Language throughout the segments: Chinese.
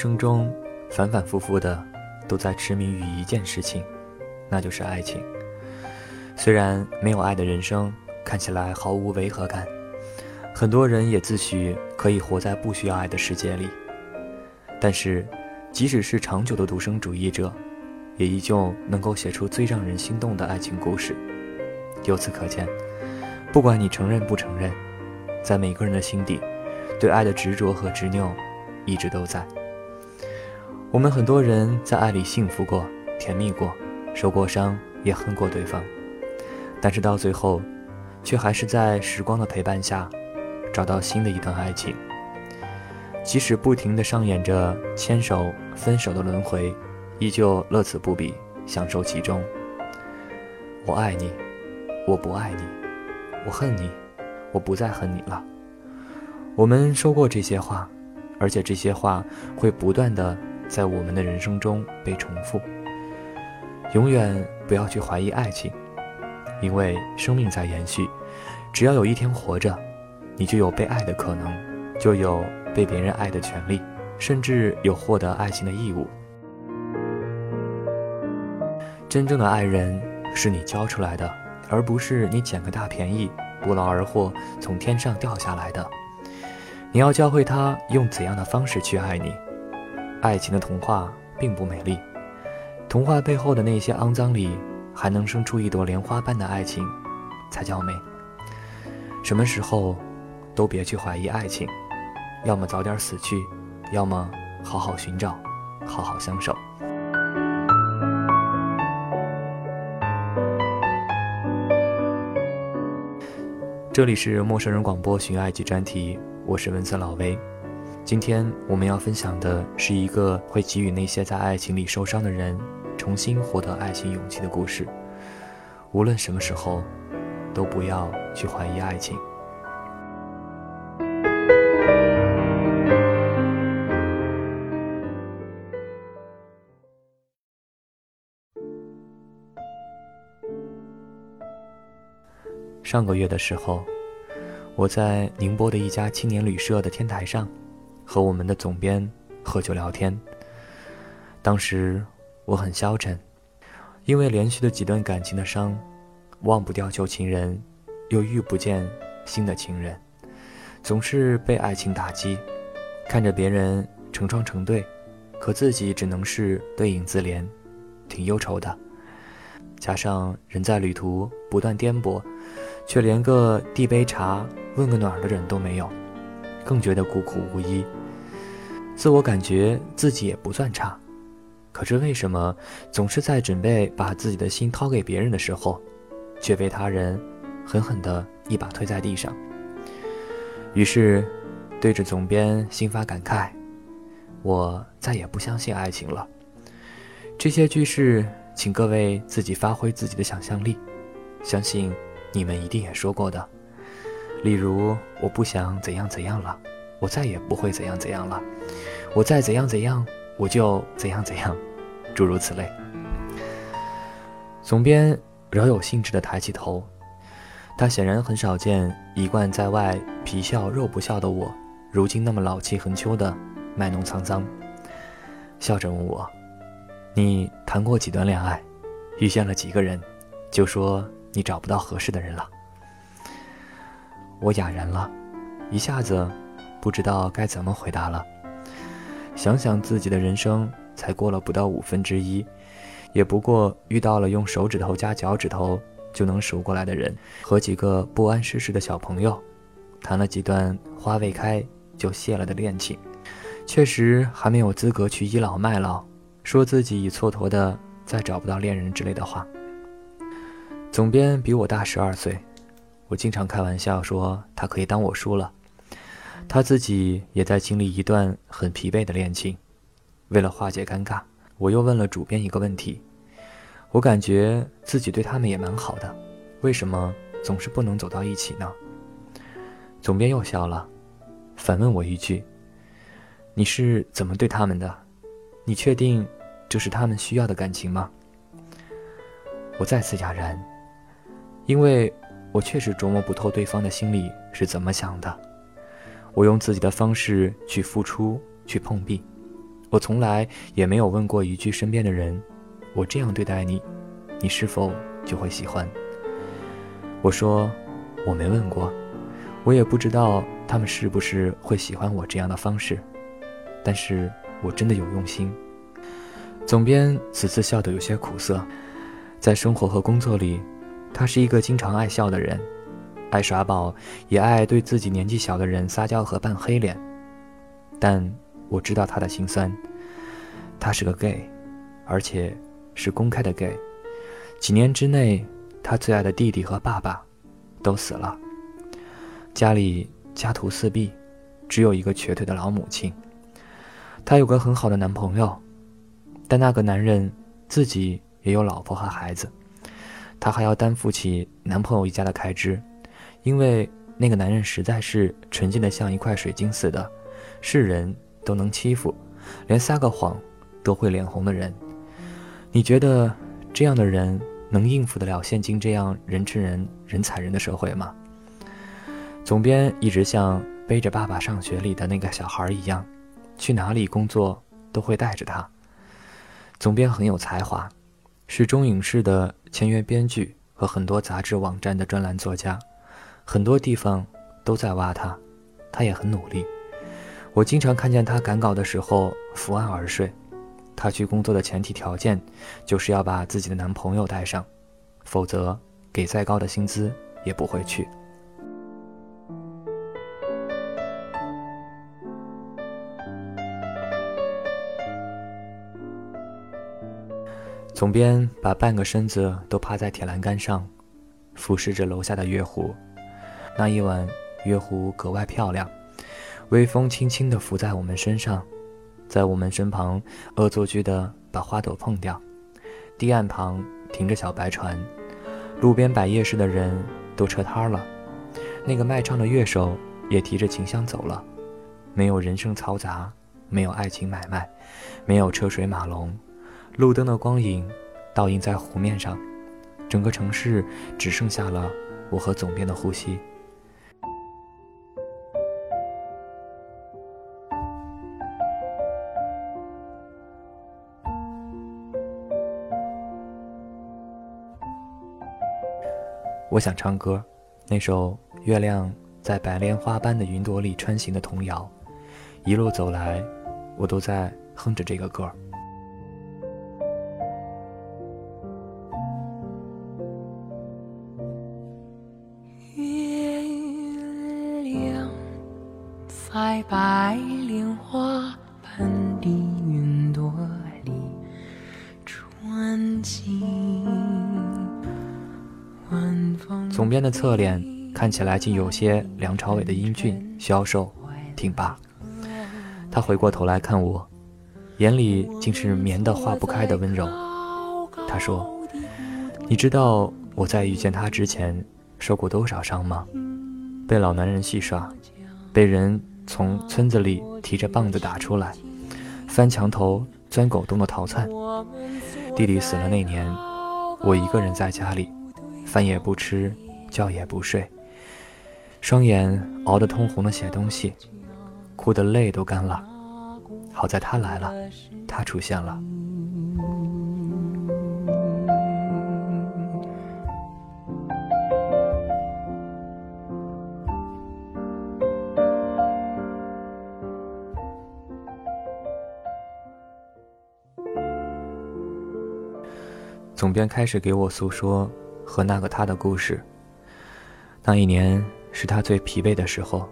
生中反反复复的都在痴迷于一件事情，那就是爱情。虽然没有爱的人生看起来毫无违和感，很多人也自诩可以活在不需要爱的世界里，但是即使是长久的独生主义者，也依旧能够写出最让人心动的爱情故事。由此可见，不管你承认不承认，在每个人的心底，对爱的执着和执拗。一直都在。我们很多人在爱里幸福过、甜蜜过、受过伤，也恨过对方，但是到最后，却还是在时光的陪伴下，找到新的一段爱情。即使不停地上演着牵手、分手的轮回，依旧乐此不彼，享受其中。我爱你，我不爱你，我恨你，我不再恨你了。我们说过这些话。而且这些话会不断的在我们的人生中被重复。永远不要去怀疑爱情，因为生命在延续，只要有一天活着，你就有被爱的可能，就有被别人爱的权利，甚至有获得爱情的义务。真正的爱人是你教出来的，而不是你捡个大便宜、不劳而获从天上掉下来的。你要教会他用怎样的方式去爱你。爱情的童话并不美丽，童话背后的那些肮脏里，还能生出一朵莲花般的爱情，才叫美。什么时候，都别去怀疑爱情，要么早点死去，要么好好寻找，好好相守。这里是陌生人广播寻爱记专题。我是文森老威，今天我们要分享的是一个会给予那些在爱情里受伤的人重新获得爱情勇气的故事。无论什么时候，都不要去怀疑爱情。上个月的时候。我在宁波的一家青年旅社的天台上，和我们的总编喝酒聊天。当时我很消沉，因为连续的几段感情的伤，忘不掉旧情人，又遇不见新的情人，总是被爱情打击。看着别人成双成对，可自己只能是对影自怜，挺忧愁的。加上人在旅途不断颠簸，却连个递杯茶。问个暖的人都没有，更觉得孤苦无依。自我感觉自己也不算差，可是为什么总是在准备把自己的心掏给别人的时候，却被他人狠狠的一把推在地上？于是，对着总编心发感慨：我再也不相信爱情了。这些句式，请各位自己发挥自己的想象力，相信你们一定也说过的。例如，我不想怎样怎样了，我再也不会怎样怎样了，我再怎样怎样，我就怎样怎样，诸如此类。总编饶有兴致地抬起头，他显然很少见一贯在外皮笑肉不笑的我，如今那么老气横秋的卖弄沧桑，笑着问我：“你谈过几段恋爱，遇见了几个人，就说你找不到合适的人了？”我哑然了，一下子不知道该怎么回答了。想想自己的人生才过了不到五分之一，也不过遇到了用手指头加脚趾头就能数过来的人，和几个不谙世事的小朋友，谈了几段花未开就谢了的恋情，确实还没有资格去倚老卖老，说自己已蹉跎的再找不到恋人之类的话。总编比我大十二岁，我经常开玩笑说他可以当我叔了。他自己也在经历一段很疲惫的恋情，为了化解尴尬，我又问了主编一个问题：我感觉自己对他们也蛮好的，为什么总是不能走到一起呢？总编又笑了，反问我一句：“你是怎么对他们的？你确定这是他们需要的感情吗？”我再次哑然，因为我确实琢磨不透对方的心里是怎么想的。我用自己的方式去付出，去碰壁。我从来也没有问过一句身边的人：“我这样对待你，你是否就会喜欢？”我说：“我没问过。”我也不知道他们是不是会喜欢我这样的方式，但是我真的有用心。总编此次笑得有些苦涩，在生活和工作里，他是一个经常爱笑的人，爱耍宝，也爱对自己年纪小的人撒娇和扮黑脸。但我知道他的心酸，他是个 gay，而且是公开的 gay。几年之内，他最爱的弟弟和爸爸都死了。家里家徒四壁，只有一个瘸腿的老母亲。她有个很好的男朋友，但那个男人自己也有老婆和孩子，他还要担负起男朋友一家的开支，因为那个男人实在是纯净的像一块水晶似的，是人都能欺负，连撒个谎都会脸红的人。你觉得这样的人能应付得了现今这样人吃人人踩人的社会吗？总编一直像背着爸爸上学里的那个小孩一样，去哪里工作都会带着他。总编很有才华，是中影视的签约编剧和很多杂志网站的专栏作家，很多地方都在挖他，他也很努力。我经常看见他赶稿的时候伏案而睡。他去工作的前提条件就是要把自己的男朋友带上，否则给再高的薪资也不会去。总编把半个身子都趴在铁栏杆上，俯视着楼下的月湖。那一晚，月湖格外漂亮，微风轻轻地拂在我们身上，在我们身旁恶作剧地把花朵碰掉。堤岸旁停着小白船，路边摆夜市的人都撤摊了，那个卖唱的乐手也提着琴箱走了。没有人声嘈杂，没有爱情买卖，没有车水马龙。路灯的光影倒映在湖面上，整个城市只剩下了我和总编的呼吸。我想唱歌，那首《月亮在白莲花般的云朵里穿行》的童谣，一路走来，我都在哼着这个歌。儿总编的侧脸看起来竟有些梁朝伟的英俊消瘦挺拔。他回过头来看我，眼里竟是绵的化不开的温柔。他说：“你知道我在遇见他之前受过多少伤吗？被老男人戏耍，被人……”从村子里提着棒子打出来，翻墙头、钻狗洞的逃窜。弟弟死了那年，我一个人在家里，饭也不吃，觉也不睡，双眼熬得通红的写东西，哭得泪都干了。好在他来了，他出现了。总编开始给我诉说和那个他的故事。那一年是他最疲惫的时候，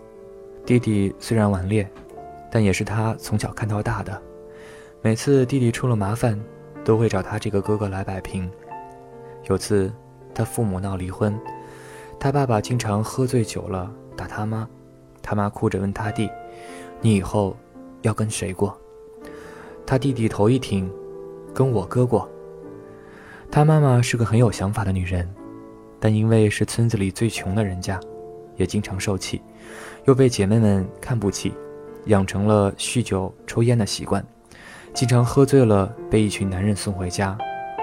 弟弟虽然顽劣，但也是他从小看到大的。每次弟弟出了麻烦，都会找他这个哥哥来摆平。有次，他父母闹离婚，他爸爸经常喝醉酒了打他妈，他妈哭着问他弟：“你以后要跟谁过？”他弟弟头一挺：“跟我哥过。”他妈妈是个很有想法的女人，但因为是村子里最穷的人家，也经常受气，又被姐妹们看不起，养成了酗酒抽烟的习惯，经常喝醉了被一群男人送回家，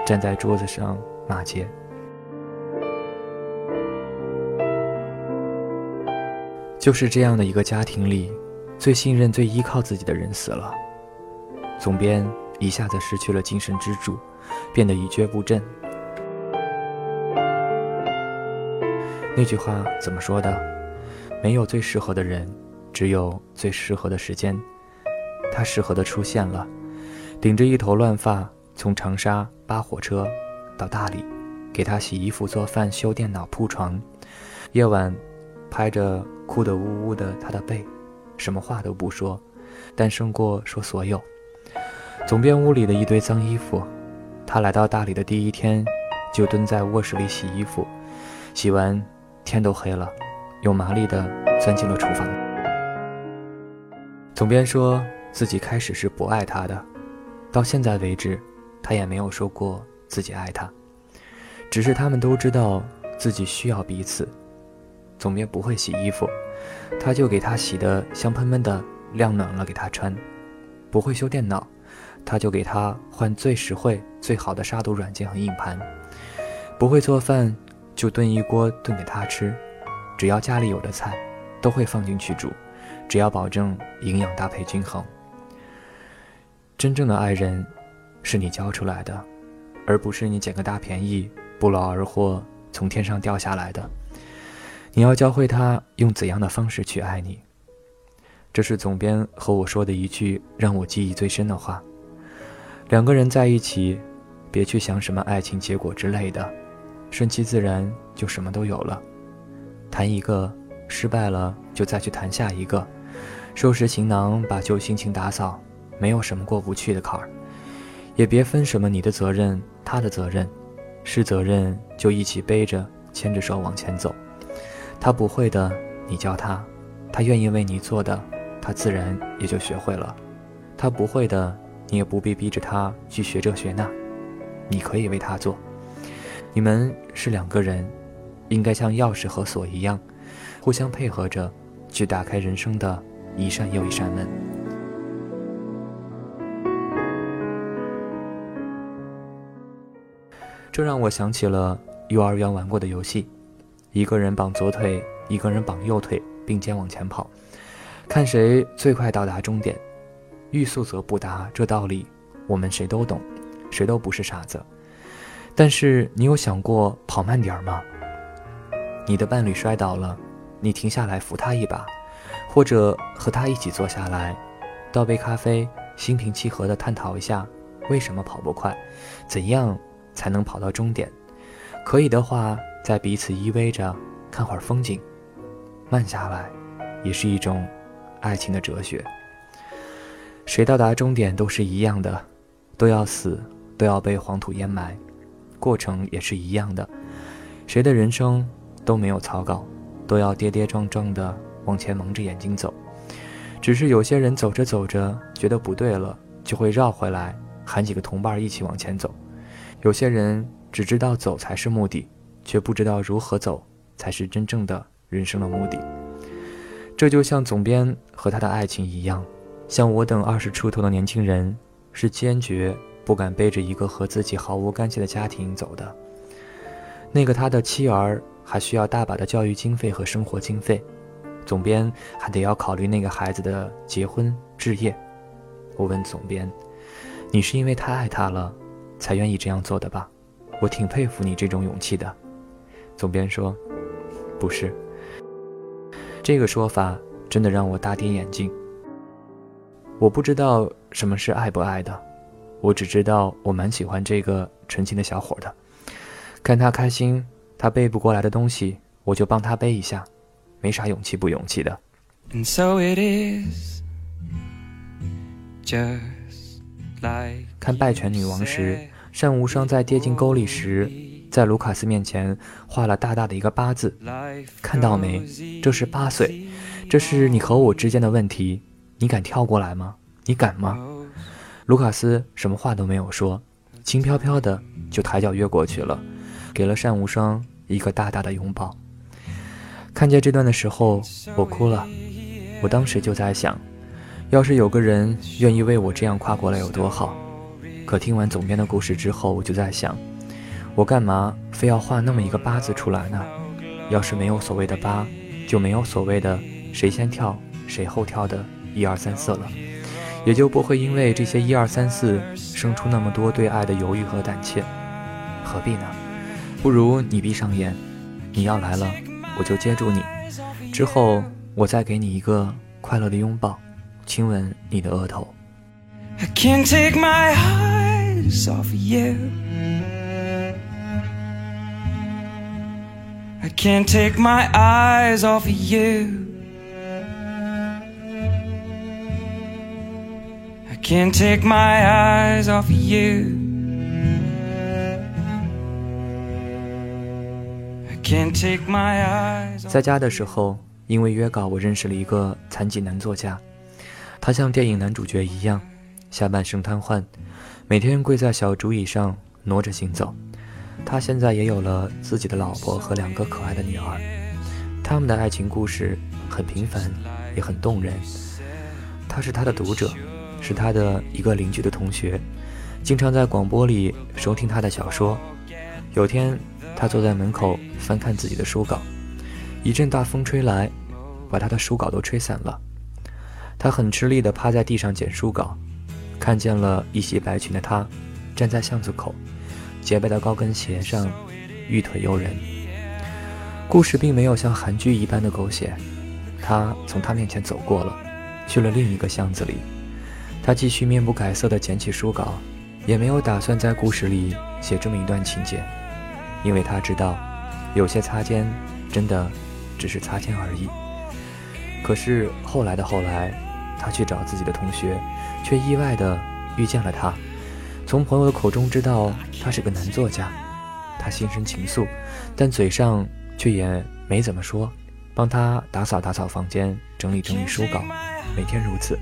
站在桌子上骂街。就是这样的一个家庭里，最信任、最依靠自己的人死了，总编一下子失去了精神支柱，变得一蹶不振。那句话怎么说的？没有最适合的人，只有最适合的时间。他适合的出现了，顶着一头乱发，从长沙扒火车到大理，给他洗衣服、做饭、修电脑、铺床，夜晚。拍着哭得呜呜的他的背，什么话都不说，但胜过说所有。总编屋里的一堆脏衣服，他来到大理的第一天，就蹲在卧室里洗衣服，洗完天都黑了，又麻利地钻进了厨房。总编说自己开始是不爱他的，到现在为止，他也没有说过自己爱他，只是他们都知道自己需要彼此。总编不会洗衣服，他就给他洗的香喷喷的，晾暖了给他穿；不会修电脑，他就给他换最实惠、最好的杀毒软件和硬盘；不会做饭，就炖一锅炖给他吃。只要家里有的菜，都会放进去煮，只要保证营养搭配均衡。真正的爱人，是你教出来的，而不是你捡个大便宜、不劳而获从天上掉下来的。你要教会他用怎样的方式去爱你。这是总编和我说的一句让我记忆最深的话。两个人在一起，别去想什么爱情结果之类的，顺其自然就什么都有了。谈一个失败了，就再去谈下一个，收拾行囊，把旧心情打扫，没有什么过不去的坎儿。也别分什么你的责任，他的责任，是责任就一起背着，牵着手往前走。他不会的，你教他；他愿意为你做的，他自然也就学会了。他不会的，你也不必逼着他去学这学那，你可以为他做。你们是两个人，应该像钥匙和锁一样，互相配合着，去打开人生的一扇又一扇门。这让我想起了幼儿园玩过的游戏。一个人绑左腿，一个人绑右腿，并肩往前跑，看谁最快到达终点。欲速则不达，这道理我们谁都懂，谁都不是傻子。但是你有想过跑慢点儿吗？你的伴侣摔倒了，你停下来扶他一把，或者和他一起坐下来，倒杯咖啡，心平气和地探讨一下为什么跑不快，怎样才能跑到终点。可以的话。在彼此依偎着看会儿风景，慢下来，也是一种爱情的哲学。谁到达终点都是一样的，都要死，都要被黄土掩埋，过程也是一样的。谁的人生都没有草稿，都要跌跌撞撞的往前蒙着眼睛走。只是有些人走着走着觉得不对了，就会绕回来喊几个同伴一起往前走。有些人只知道走才是目的。却不知道如何走才是真正的人生的目的。这就像总编和他的爱情一样，像我等二十出头的年轻人，是坚决不敢背着一个和自己毫无干系的家庭走的。那个他的妻儿还需要大把的教育经费和生活经费，总编还得要考虑那个孩子的结婚置业。我问总编：“你是因为太爱他了，才愿意这样做的吧？”我挺佩服你这种勇气的。总编说：“不是。”这个说法真的让我大跌眼镜。我不知道什么是爱不爱的，我只知道我蛮喜欢这个纯情的小伙的。看他开心，他背不过来的东西，我就帮他背一下，没啥勇气不勇气的。看《拜权女王》时，单无双在跌进沟里时。在卢卡斯面前画了大大的一个八字，看到没？这是八岁，这是你和我之间的问题，你敢跳过来吗？你敢吗？卢卡斯什么话都没有说，轻飘飘的就抬脚越过去了，给了单无双一个大大的拥抱。看见这段的时候，我哭了。我当时就在想，要是有个人愿意为我这样跨过来有多好。可听完总编的故事之后，我就在想。我干嘛非要画那么一个八字出来呢？要是没有所谓的八，就没有所谓的谁先跳谁后跳的一二三四了，也就不会因为这些一二三四生出那么多对爱的犹豫和胆怯。何必呢？不如你闭上眼，你要来了，我就接住你，之后我再给你一个快乐的拥抱，亲吻你的额头。I can't take my eyes off you. I can't take my eyes off of you. Can't take my eyes off you. Can't take my eyes. 在家的时候，因为约稿，我认识了一个残疾男作家。他像电影男主角一样，下半身瘫痪，每天跪在小竹椅上挪着行走。他现在也有了自己的老婆和两个可爱的女儿，他们的爱情故事很平凡，也很动人。他是他的读者，是他的一个邻居的同学，经常在广播里收听他的小说。有天，他坐在门口翻看自己的书稿，一阵大风吹来，把他的书稿都吹散了。他很吃力地趴在地上捡书稿，看见了一袭白裙的她，站在巷子口。洁白的高跟鞋上，玉腿诱人。故事并没有像韩剧一般的狗血，他从他面前走过了，去了另一个巷子里。他继续面不改色地捡起书稿，也没有打算在故事里写这么一段情节，因为他知道，有些擦肩，真的只是擦肩而已。可是后来的后来，他去找自己的同学，却意外地遇见了他。从朋友的口中知道他是个男作家，他心生情愫，但嘴上却也没怎么说，帮他打扫打扫房间，整理整理书稿，每天如此。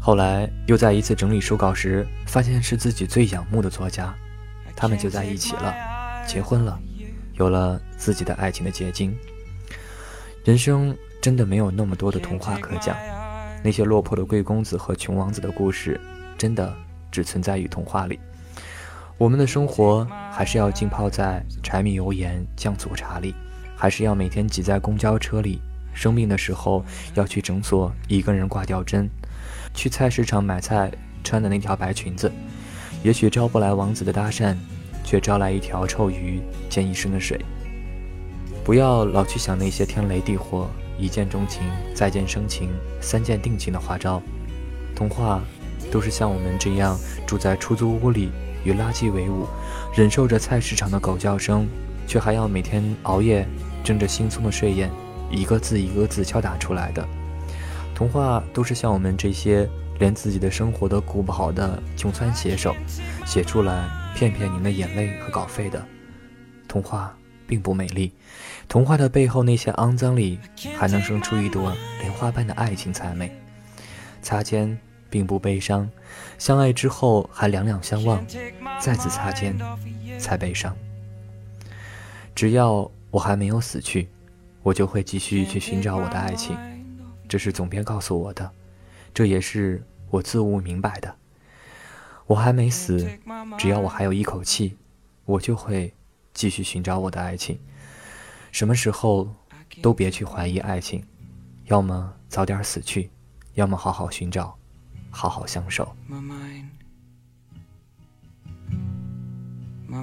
后来又在一次整理书稿时，发现是自己最仰慕的作家，他们就在一起了，结婚了，有了自己的爱情的结晶。人生真的没有那么多的童话可讲，那些落魄的贵公子和穷王子的故事，真的。只存在于童话里，我们的生活还是要浸泡在柴米油盐酱醋茶里，还是要每天挤在公交车里。生病的时候要去诊所一个人挂吊针，去菜市场买菜穿的那条白裙子，也许招不来王子的搭讪，却招来一条臭鱼溅一身的水。不要老去想那些天雷地火、一见钟情、再见生情、三见定情的花招，童话。都是像我们这样住在出租屋里，与垃圾为伍，忍受着菜市场的狗叫声，却还要每天熬夜，睁着惺忪的睡眼，一个字一个字敲打出来的童话，都是像我们这些连自己的生活都顾不好的穷酸写手写出来，骗骗您的眼泪和稿费的童话，并不美丽。童话的背后那些肮脏里，还能生出一朵莲花般的爱情才美。擦肩。并不悲伤，相爱之后还两两相望，再次擦肩才悲伤。只要我还没有死去，我就会继续去寻找我的爱情。这是总编告诉我的，这也是我自悟明白的。我还没死，只要我还有一口气，我就会继续寻找我的爱情。什么时候都别去怀疑爱情，要么早点死去，要么好好寻找。好好相守。到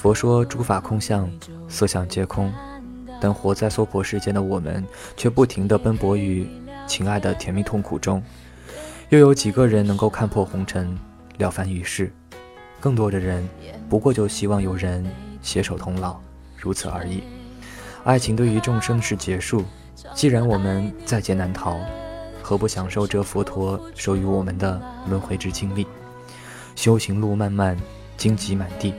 佛说诸法空相，色相皆空，但活在娑婆世间的我们，却不停地奔波于情爱的甜蜜痛苦中。又有几个人能够看破红尘，了凡于世？更多的人，不过就希望有人携手同老，如此而已。爱情对于众生是结束，既然我们在劫难逃，何不享受这佛陀授予我们的轮回之经历？修行路漫漫，荆棘满地，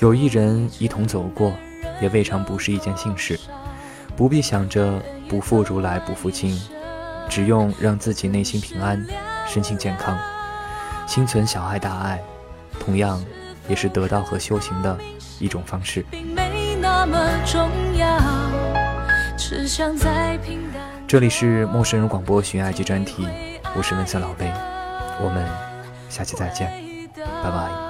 有一人一同走过，也未尝不是一件幸事。不必想着不负如来不负卿，只用让自己内心平安。身心健康，心存小爱大爱，同样也是得道和修行的一种方式。这里是陌生人广播寻爱记专题，我是文森老贝，我们下期再见，拜拜。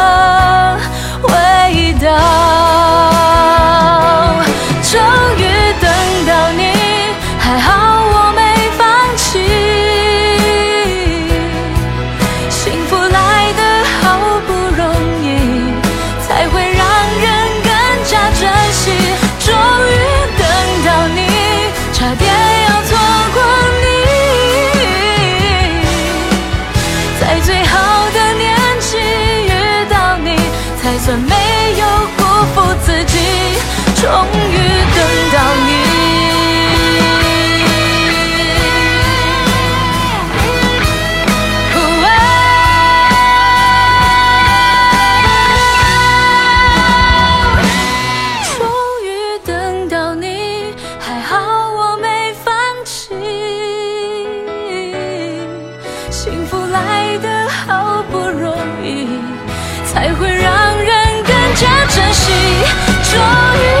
终于等到你，终于等到你，还好我没放弃。幸福来得好不容易，才会让人更加珍惜。终于。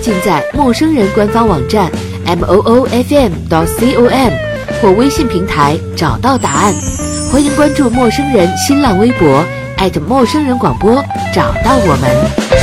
尽在陌生人官方网站 m o o f m 到 c o m 或微信平台找到答案。欢迎关注陌生人新浪微博陌生人广播，找到我们。